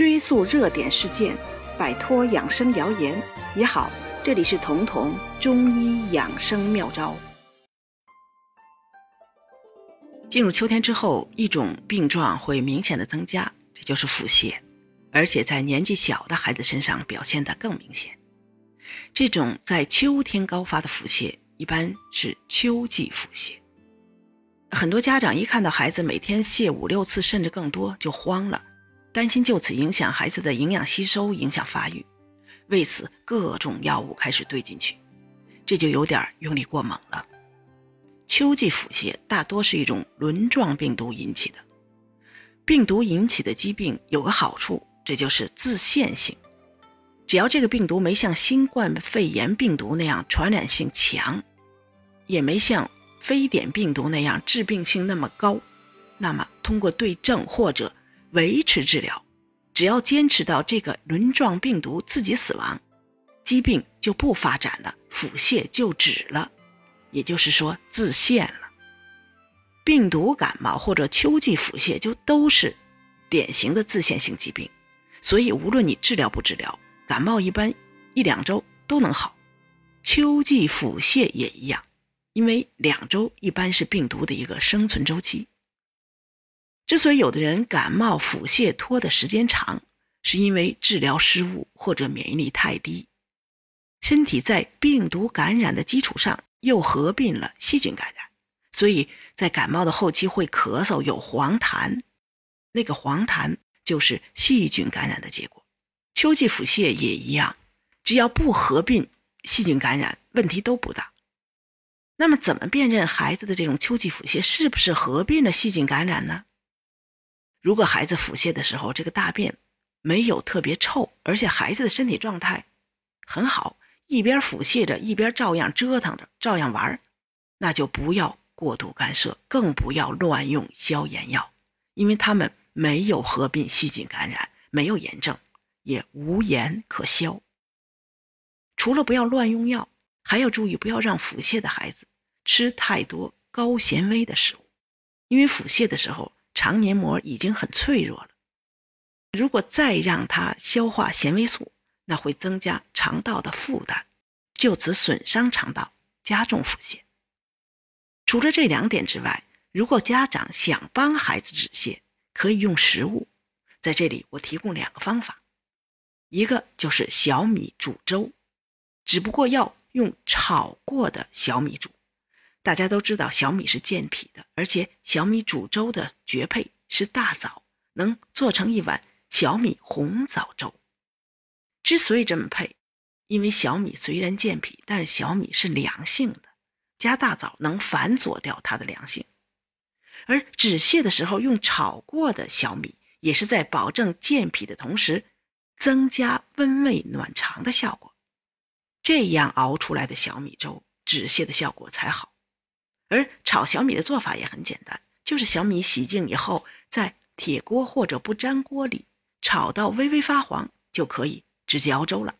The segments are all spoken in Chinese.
追溯热点事件，摆脱养生谣言也好。这里是彤彤中医养生妙招。进入秋天之后，一种病状会明显的增加，这就是腹泻，而且在年纪小的孩子身上表现得更明显。这种在秋天高发的腹泻，一般是秋季腹泻。很多家长一看到孩子每天泻五六次甚至更多，就慌了。担心就此影响孩子的营养吸收，影响发育，为此各种药物开始兑进去，这就有点用力过猛了。秋季腹泻大多是一种轮状病毒引起的，病毒引起的疾病有个好处，这就是自限性。只要这个病毒没像新冠肺炎病毒那样传染性强，也没像非典病毒那样致病性那么高，那么通过对症或者维持治疗，只要坚持到这个轮状病毒自己死亡，疾病就不发展了，腹泻就止了，也就是说自限了。病毒感冒或者秋季腹泻就都是典型的自限性疾病，所以无论你治疗不治疗，感冒一般一两周都能好，秋季腹泻也一样，因为两周一般是病毒的一个生存周期。之所以有的人感冒腹泻拖的时间长，是因为治疗失误或者免疫力太低，身体在病毒感染的基础上又合并了细菌感染，所以在感冒的后期会咳嗽有黄痰，那个黄痰就是细菌感染的结果。秋季腹泻也一样，只要不合并细菌感染，问题都不大。那么怎么辨认孩子的这种秋季腹泻是不是合并了细菌感染呢？如果孩子腹泻的时候，这个大便没有特别臭，而且孩子的身体状态很好，一边腹泻着，一边照样折腾着，照样玩那就不要过度干涉，更不要乱用消炎药，因为他们没有合并细菌感染，没有炎症，也无炎可消。除了不要乱用药，还要注意不要让腹泻的孩子吃太多高纤维的食物，因为腹泻的时候。肠黏膜已经很脆弱了，如果再让它消化纤维素，那会增加肠道的负担，就此损伤肠道，加重腹泻。除了这两点之外，如果家长想帮孩子止泻，可以用食物。在这里，我提供两个方法，一个就是小米煮粥，只不过要用炒过的小米煮。大家都知道小米是健脾的，而且小米煮粥的绝配是大枣，能做成一碗小米红枣粥。之所以这么配，因为小米虽然健脾，但是小米是凉性的，加大枣能反佐掉它的凉性。而止泻的时候用炒过的小米，也是在保证健脾的同时，增加温胃暖肠的效果。这样熬出来的小米粥止泻的效果才好。而炒小米的做法也很简单，就是小米洗净以后，在铁锅或者不粘锅里炒到微微发黄，就可以直接熬粥了。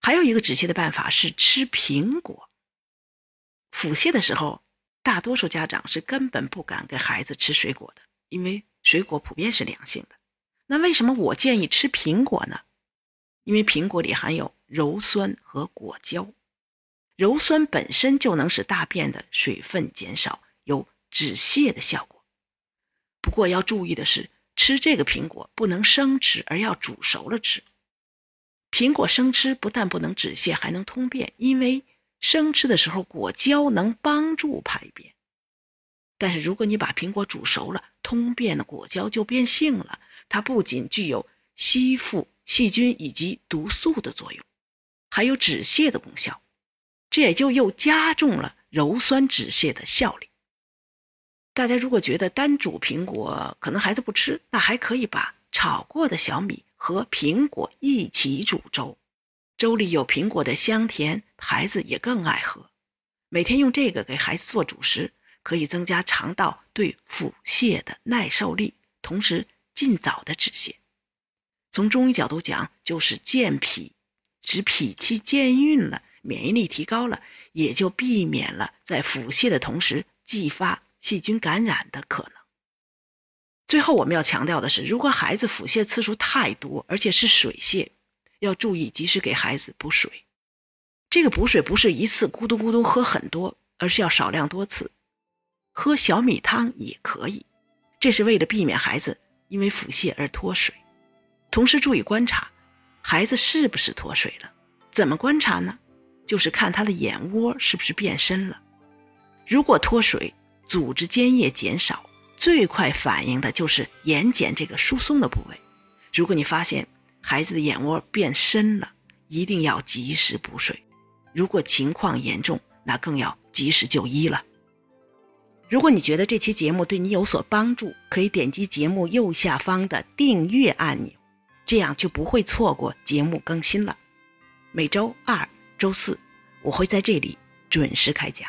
还有一个止泻的办法是吃苹果。腹泻的时候，大多数家长是根本不敢给孩子吃水果的，因为水果普遍是凉性的。那为什么我建议吃苹果呢？因为苹果里含有鞣酸和果胶。鞣酸本身就能使大便的水分减少，有止泻的效果。不过要注意的是，吃这个苹果不能生吃，而要煮熟了吃。苹果生吃不但不能止泻，还能通便，因为生吃的时候果胶能帮助排便。但是如果你把苹果煮熟了，通便的果胶就变性了，它不仅具有吸附细菌以及毒素的作用，还有止泻的功效。这也就又加重了鞣酸止泻的效率。大家如果觉得单煮苹果可能孩子不吃，那还可以把炒过的小米和苹果一起煮粥，粥里有苹果的香甜，孩子也更爱喝。每天用这个给孩子做主食，可以增加肠道对腹泻的耐受力，同时尽早的止泻。从中医角度讲，就是健脾，使脾气健运了。免疫力提高了，也就避免了在腹泻的同时继发细菌感染的可能。最后我们要强调的是，如果孩子腹泻次数太多，而且是水泻，要注意及时给孩子补水。这个补水不是一次咕嘟咕嘟喝很多，而是要少量多次，喝小米汤也可以。这是为了避免孩子因为腹泻而脱水。同时注意观察，孩子是不是脱水了？怎么观察呢？就是看他的眼窝是不是变深了。如果脱水，组织间液减少。最快反应的就是眼睑这个疏松的部位。如果你发现孩子的眼窝变深了，一定要及时补水。如果情况严重，那更要及时就医了。如果你觉得这期节目对你有所帮助，可以点击节目右下方的订阅按钮，这样就不会错过节目更新了。每周二、周四，我会在这里准时开讲。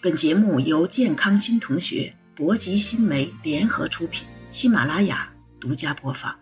本节目由健康新同学、博吉新媒联合出品，喜马拉雅独家播放。